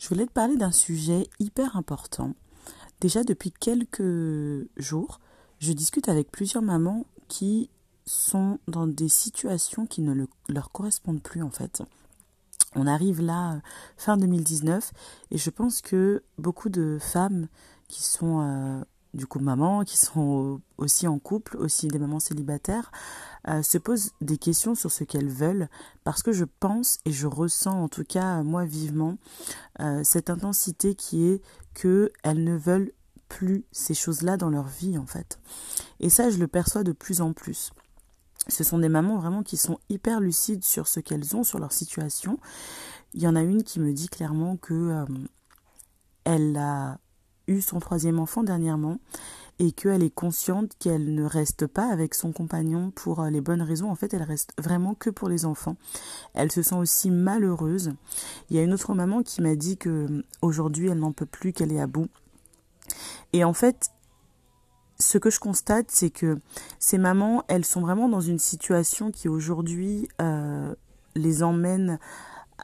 Je voulais te parler d'un sujet hyper important. Déjà depuis quelques jours, je discute avec plusieurs mamans qui sont dans des situations qui ne leur correspondent plus en fait. On arrive là fin 2019 et je pense que beaucoup de femmes qui sont euh, du coup mamans, qui sont aussi en couple, aussi des mamans célibataires, euh, se posent des questions sur ce qu'elles veulent, parce que je pense et je ressens en tout cas moi vivement euh, cette intensité qui est que elles ne veulent plus ces choses-là dans leur vie en fait. Et ça, je le perçois de plus en plus. Ce sont des mamans vraiment qui sont hyper lucides sur ce qu'elles ont, sur leur situation. Il y en a une qui me dit clairement que euh, elle a eu son troisième enfant dernièrement et qu'elle est consciente qu'elle ne reste pas avec son compagnon pour euh, les bonnes raisons. En fait, elle reste vraiment que pour les enfants. Elle se sent aussi malheureuse. Il y a une autre maman qui m'a dit que euh, aujourd'hui elle n'en peut plus, qu'elle est à bout. Et en fait, ce que je constate, c'est que ces mamans, elles sont vraiment dans une situation qui aujourd'hui euh, les emmène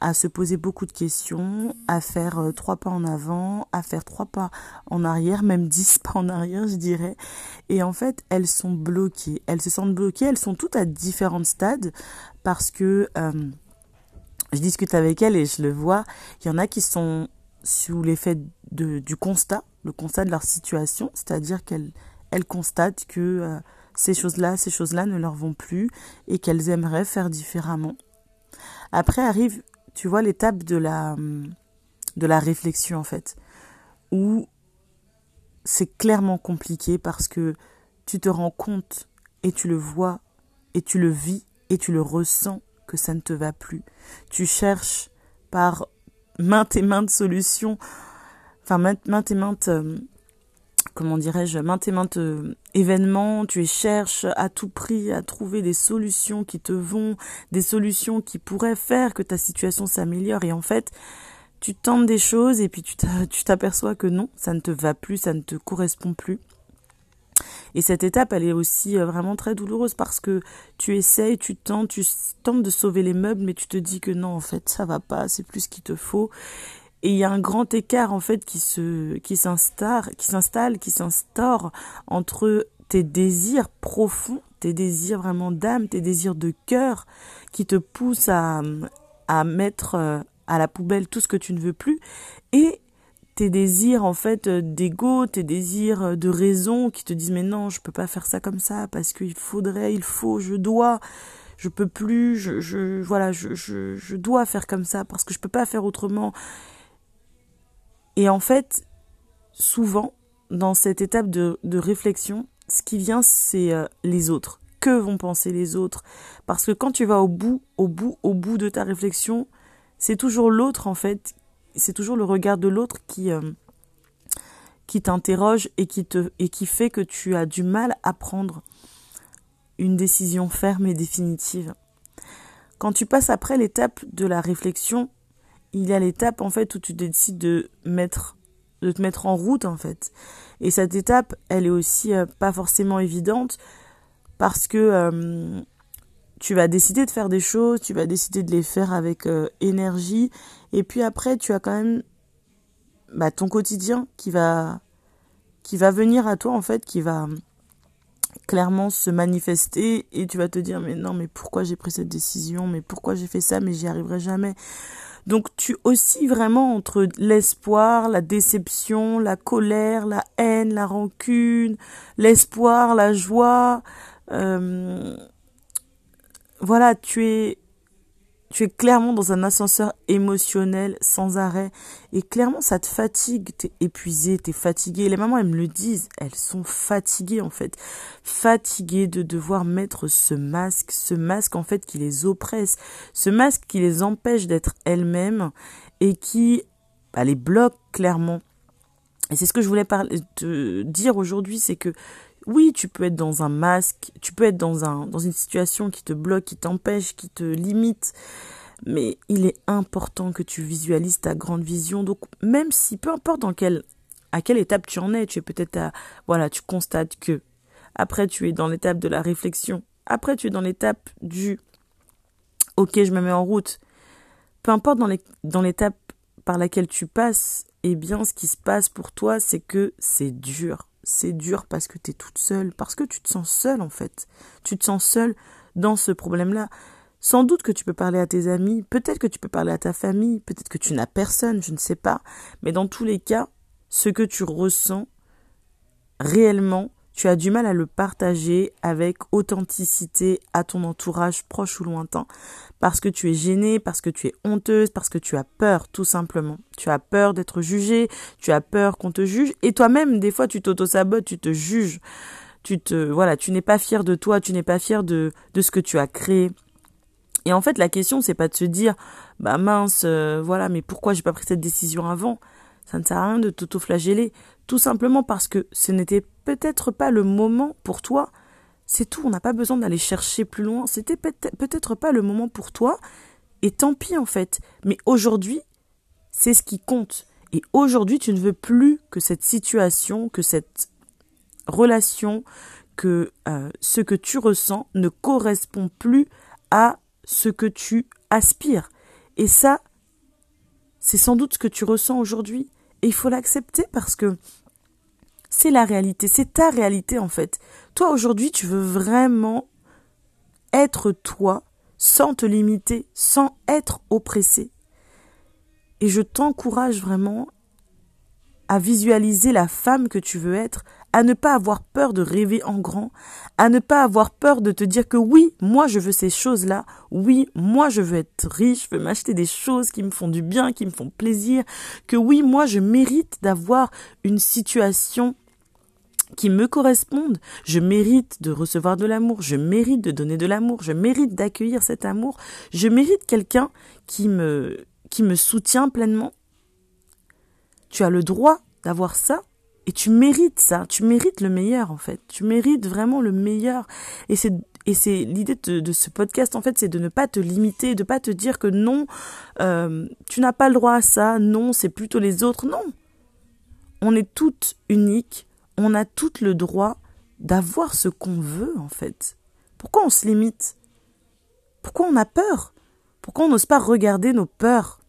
à se poser beaucoup de questions, à faire euh, trois pas en avant, à faire trois pas en arrière, même dix pas en arrière, je dirais. Et en fait, elles sont bloquées. Elles se sentent bloquées. Elles sont toutes à différents stades parce que euh, je discute avec elles et je le vois. Il y en a qui sont sous l'effet du constat, le constat de leur situation, c'est-à-dire qu'elles elles constatent que euh, ces choses-là, ces choses-là ne leur vont plus et qu'elles aimeraient faire différemment. Après arrive tu vois l'étape de la, réflexion en fait, où c'est clairement compliqué parce que tu te rends compte et tu le vois et tu le vis et tu le ressens que ça ne te va plus. Tu cherches par maintes et maintes solutions, enfin maintes et maintes comment dirais-je, maintes et maintes euh, événements, tu cherches à tout prix à trouver des solutions qui te vont, des solutions qui pourraient faire que ta situation s'améliore et en fait, tu tentes des choses et puis tu t'aperçois que non, ça ne te va plus, ça ne te correspond plus. Et cette étape, elle est aussi euh, vraiment très douloureuse parce que tu essayes, tu tentes, tu tentes de sauver les meubles, mais tu te dis que non, en fait, ça va pas, c'est plus ce qu'il te faut. Et il y a un grand écart en fait qui s'installe, qui s'installe, s'instaure entre tes désirs profonds, tes désirs vraiment d'âme, tes désirs de cœur qui te poussent à mettre euh, à la poubelle tout ce que tu ne veux plus et tes désirs en fait d'ego, tes désirs de raison qui te disent mais non, je peux pas faire ça comme ça parce qu'il faudrait, il faut, je dois, je peux plus, je, voilà, je dois faire comme ça parce que je peux pas faire autrement. Et en fait, souvent, dans cette étape de, réflexion, ce qui vient, c'est euh, les autres. Que vont penser les autres? Parce que quand tu vas au bout, au bout, au bout de ta réflexion, c'est toujours l'autre, en fait, c'est toujours le regard de l'autre qui, euh, qui t'interroge et qui te et qui fait que tu as du mal à prendre une décision ferme et définitive. Quand tu passes après l'étape de la réflexion, il y a l'étape en fait où tu décides de mettre de te mettre en route en fait. Et cette étape, elle est aussi euh, pas forcément évidente parce que euh, tu vas décider de faire des choses, tu vas décider de les faire avec euh, énergie et puis après tu as quand même bah, ton quotidien qui va qui va venir à toi en fait, qui va clairement se manifester et tu vas te dire mais non mais pourquoi j'ai pris cette décision, mais pourquoi j'ai fait ça, mais j'y arriverai jamais. Donc tu oscilles vraiment entre l'espoir, la déception, la colère, la haine, la rancune, l'espoir, la joie. Euh, voilà, tu es tu es clairement dans un ascenseur émotionnel sans arrêt. Et clairement ça te fatigue, t'es épuisé, t'es fatigué. Les mamans elles me le disent, elles sont fatiguées en fait, fatiguées de devoir mettre ce masque, ce masque en fait qui les oppresse, ce masque qui les empêche d'être elles-mêmes et qui bah, les bloque clairement. Et c'est ce que je voulais te dire aujourd'hui, c'est que oui, tu peux être dans un masque, tu peux être dans, un, dans une situation qui te bloque, qui t'empêche, qui te limite, mais il est important que tu visualises ta grande vision. Donc, même si, peu importe dans quelle, à quelle étape tu en es, tu es peut-être à, voilà, tu constates que, après tu es dans l'étape de la réflexion, après tu es dans l'étape du, ok, je me mets en route, peu importe dans l'étape par laquelle tu passes, eh bien, ce qui se passe pour toi, c'est que c'est dur. C'est dur parce que tu es toute seule, parce que tu te sens seule en fait. Tu te sens seule dans ce problème-là. Sans doute que tu peux parler à tes amis, peut-être que tu peux parler à ta famille, peut-être que tu n'as personne, je ne sais pas. Mais dans tous les cas, ce que tu ressens réellement, tu as du mal à le partager avec authenticité à ton entourage proche ou lointain parce que tu es gênée, parce que tu es honteuse, parce que tu as peur tout simplement. Tu as peur d'être jugée, tu as peur qu'on te juge et toi-même des fois tu t'auto-sabotes, tu te juges. Tu te voilà, tu n'es pas fier de toi, tu n'es pas fier de de ce que tu as créé. Et en fait, la question c'est pas de se dire bah mince, euh, voilà, mais pourquoi j'ai pas pris cette décision avant? Ça ne sert à rien de t'auto-flageller, tout simplement parce que ce n'était peut-être pas le moment pour toi. C'est tout, on n'a pas besoin d'aller chercher plus loin. C'était peut-être pas le moment pour toi. Et tant pis en fait. Mais aujourd'hui, c'est ce qui compte. Et aujourd'hui, tu ne veux plus que cette situation, que cette relation, que euh, ce que tu ressens ne correspond plus à ce que tu aspires. Et ça, c'est sans doute ce que tu ressens aujourd'hui. Et il faut l'accepter parce que c'est la réalité, c'est ta réalité en fait. Toi aujourd'hui, tu veux vraiment être toi sans te limiter, sans être oppressé. Et je t'encourage vraiment à visualiser la femme que tu veux être, à ne pas avoir peur de rêver en grand, à ne pas avoir peur de te dire que oui, moi je veux ces choses-là, oui, moi je veux être riche, je veux m'acheter des choses qui me font du bien, qui me font plaisir, que oui, moi je mérite d'avoir une situation qui me correspondent. Je mérite de recevoir de l'amour, je mérite de donner de l'amour, je mérite d'accueillir cet amour, je mérite quelqu'un qui me, qui me soutient pleinement. Tu as le droit d'avoir ça et tu mérites ça, tu mérites le meilleur en fait, tu mérites vraiment le meilleur. Et c'est et c'est l'idée de, ce podcast en fait, c'est de ne pas te limiter, de pas te dire que non, euh, tu n'as pas le droit à ça, non, c'est plutôt les autres, non. On est toutes uniques, on a tout le droit d'avoir ce qu'on veut en fait. Pourquoi on se limite? Pourquoi on a peur? Pourquoi on n'ose pas regarder nos peurs?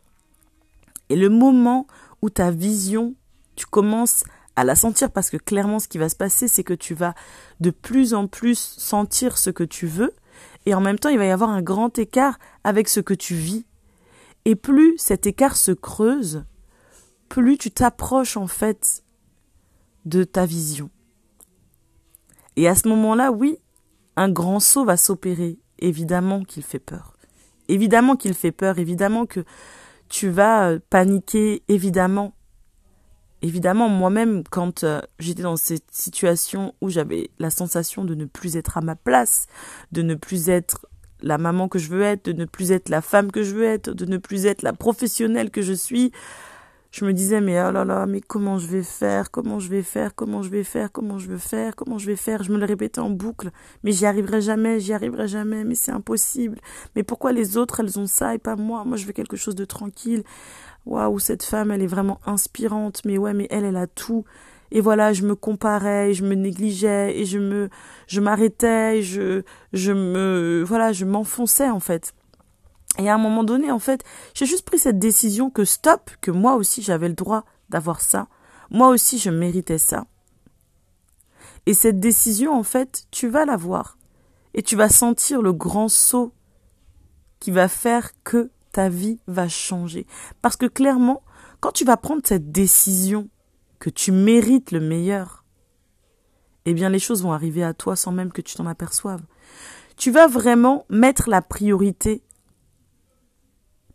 Et le moment où ta vision, tu commences à la sentir parce que clairement ce qui va se passer c'est que tu vas de plus en plus sentir ce que tu veux et en même temps il va y avoir un grand écart avec ce que tu vis. Et plus cet écart se creuse, plus tu t'approches en fait de ta vision. Et à ce moment-là, oui, un grand saut va s'opérer. Évidemment qu'il fait peur. Évidemment qu'il fait peur. Évidemment que tu vas euh, paniquer. Évidemment. Évidemment, moi-même, quand euh, j'étais dans cette situation où j'avais la sensation de ne plus être à ma place, de ne plus être la maman que je veux être, de ne plus être la femme que je veux être, de ne plus être la professionnelle que je suis, je me disais mais oh là là mais comment je vais faire comment je vais faire comment je vais faire comment je vais faire comment je vais faire? Je me le répétais en boucle. Mais j'y arriverai jamais j'y arriverai jamais mais c'est impossible. Mais pourquoi les autres elles ont ça et pas moi? Moi je veux quelque chose de tranquille. Waouh cette femme elle est vraiment inspirante. Mais ouais mais elle elle a tout. Et voilà je me comparais je me négligeais et je me je m'arrêtais je je me voilà je m'enfonçais en fait et à un moment donné, en fait, j'ai juste pris cette décision que stop, que moi aussi j'avais le droit d'avoir ça. Moi aussi je méritais ça. Et cette décision, en fait, tu vas l'avoir. Et tu vas sentir le grand saut qui va faire que ta vie va changer. Parce que clairement, quand tu vas prendre cette décision que tu mérites le meilleur, eh bien les choses vont arriver à toi sans même que tu t'en aperçoives. Tu vas vraiment mettre la priorité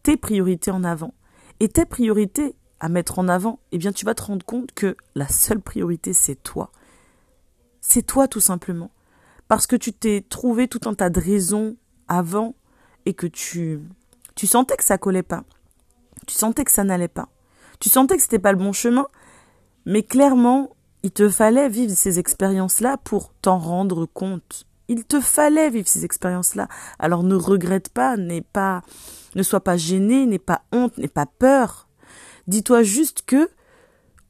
tes priorités en avant. Et tes priorités à mettre en avant, eh bien tu vas te rendre compte que la seule priorité c'est toi. C'est toi tout simplement. Parce que tu t'es trouvé tout un tas de raisons avant et que tu tu sentais que ça collait pas. Tu sentais que ça n'allait pas. Tu sentais que c'était pas le bon chemin, mais clairement, il te fallait vivre ces expériences-là pour t'en rendre compte. Il te fallait vivre ces expériences-là. Alors ne regrette pas, n'aie pas ne sois pas gêné, n'aie pas honte, n'aie pas peur. Dis-toi juste que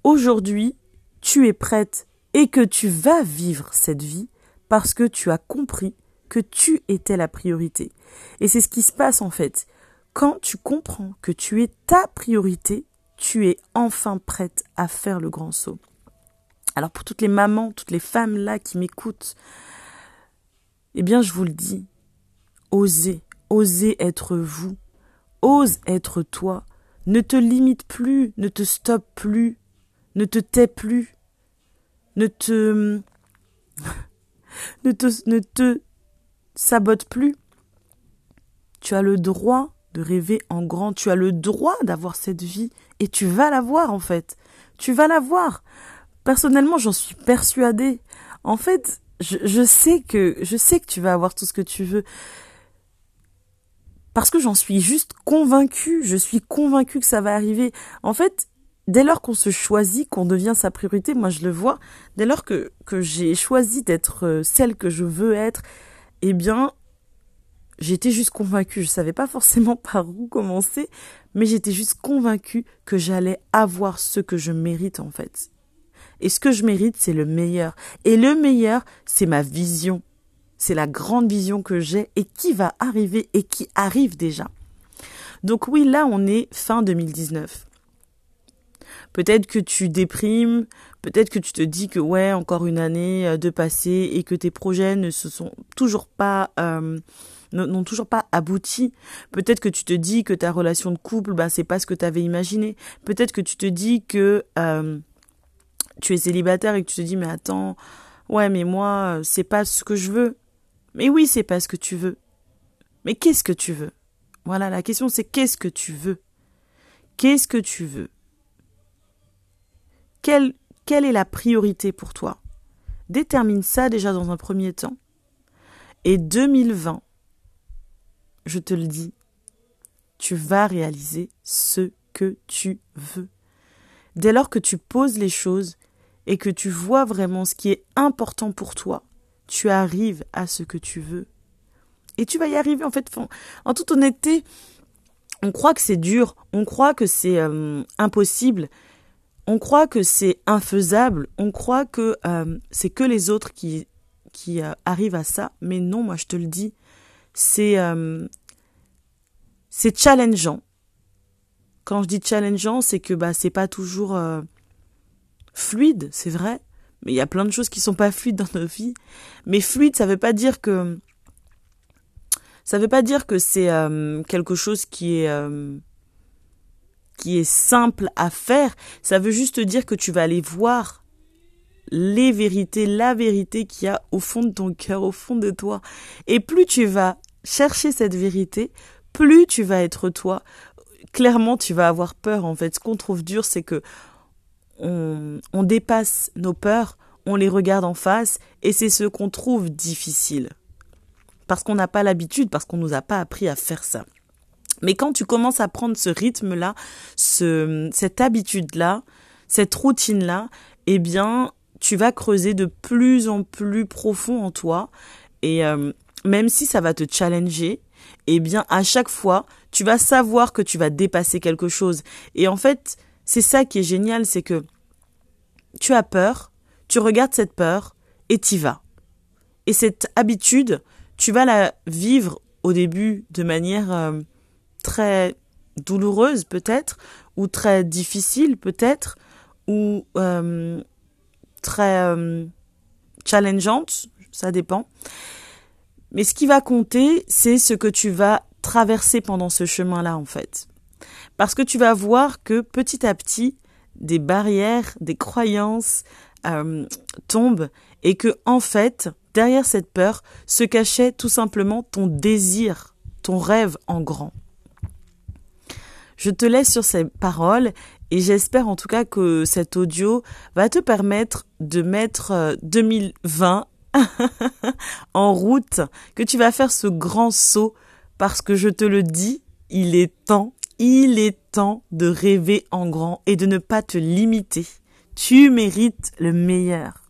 aujourd'hui, tu es prête et que tu vas vivre cette vie parce que tu as compris que tu étais la priorité. Et c'est ce qui se passe en fait. Quand tu comprends que tu es ta priorité, tu es enfin prête à faire le grand saut. Alors pour toutes les mamans, toutes les femmes là qui m'écoutent, eh bien je vous le dis, osez, osez être vous, ose être toi, ne te limite plus, ne te stoppe plus, ne te tais plus, ne te ne te ne te sabote plus. Tu as le droit de rêver en grand, tu as le droit d'avoir cette vie et tu vas la voir en fait. Tu vas la voir. Personnellement, j'en suis persuadée. En fait, je, sais que je sais que tu vas avoir tout ce que tu veux. Parce que j'en suis juste convaincue, je suis convaincue que ça va arriver. En fait, dès lors qu'on se choisit, qu'on devient sa priorité, moi je le vois, dès lors que, j'ai choisi d'être euh, celle que je veux être, eh bien, j'étais juste convaincue, je savais pas forcément par où commencer, mais j'étais juste convaincue que j'allais avoir ce que je mérite en fait. Et ce que je mérite, c'est le meilleur. Et le meilleur, c'est ma vision. C'est la grande vision que j'ai et qui va arriver et qui arrive déjà. Donc oui, là, on est fin 2019. Peut-être que tu déprimes, peut-être que tu te dis que ouais, encore une année euh, de passé et que tes projets ne se sont toujours pas euh, n'ont toujours pas abouti. Peut-être que tu te dis que ta relation de couple, bah c'est pas ce que tu avais imaginé. Peut-être que tu te dis que euh, tu es célibataire et que tu te dis mais attends, ouais mais moi c'est pas ce que je veux. Mais oui, c'est pas ce que tu veux. Mais qu'est-ce que tu veux? Voilà, la question c'est qu'est-ce que tu veux? Qu'est-ce que tu veux? Quelle, quelle est la priorité pour toi? Détermine ça déjà dans un premier temps. Et 2020, je te le dis, tu vas réaliser ce que tu veux. Dès lors que tu poses les choses et que tu vois vraiment ce qui est important pour toi, tu arrives à ce que tu veux. Et tu vas y arriver en fait. En toute honnêteté, on croit que c'est dur, on croit que c'est euh, impossible, on croit que c'est infaisable, on croit que euh, c'est que les autres qui, qui euh, arrivent à ça, mais non, moi je te le dis, c'est c'est challengeant. Quand je dis challengeant, c'est que bah c'est pas toujours fluide, c'est vrai, mais il y a plein de choses qui sont pas fluides dans nos vies. Mais fluide, ça veut pas dire que ça veut pas dire que c'est euh, quelque chose qui est euh, qui est simple à faire. Ça veut juste dire que tu vas aller voir les vérités, la vérité qu'il y a au fond de ton cœur, au fond de toi. Et plus tu vas chercher cette vérité, plus tu vas être toi. Clairement, tu vas avoir peur en fait. Ce qu'on trouve dur, c'est que on, dépasse nos peurs, on les regarde en face, et c'est ce qu'on trouve difficile. Parce qu'on n'a pas l'habitude, parce qu'on nous a pas appris à faire ça. Mais quand tu commences à prendre ce rythme-là, ce, cette habitude-là, cette routine-là, eh bien, tu vas creuser de plus en plus profond en toi. Et euh, même si ça va te challenger, eh bien, à chaque fois, tu vas savoir que tu vas dépasser quelque chose. Et en fait, c'est ça qui est génial, c'est que tu as peur, tu regardes cette peur et t'y vas. Et cette habitude, tu vas la vivre au début de manière euh, très douloureuse peut-être, ou très difficile peut-être, ou euh, très euh, challengeante, ça dépend. Mais ce qui va compter, c'est ce que tu vas traverser pendant ce chemin-là en fait. Parce que tu vas voir que petit à petit, des barrières, des croyances euh, tombent et que en fait, derrière cette peur se cachait tout simplement ton désir, ton rêve en grand. Je te laisse sur ces paroles et j'espère en tout cas que cet audio va te permettre de mettre 2020 euh, en route, que tu vas faire ce grand saut parce que je te le dis, il est temps il est temps de rêver en grand et de ne pas te limiter. Tu mérites le meilleur.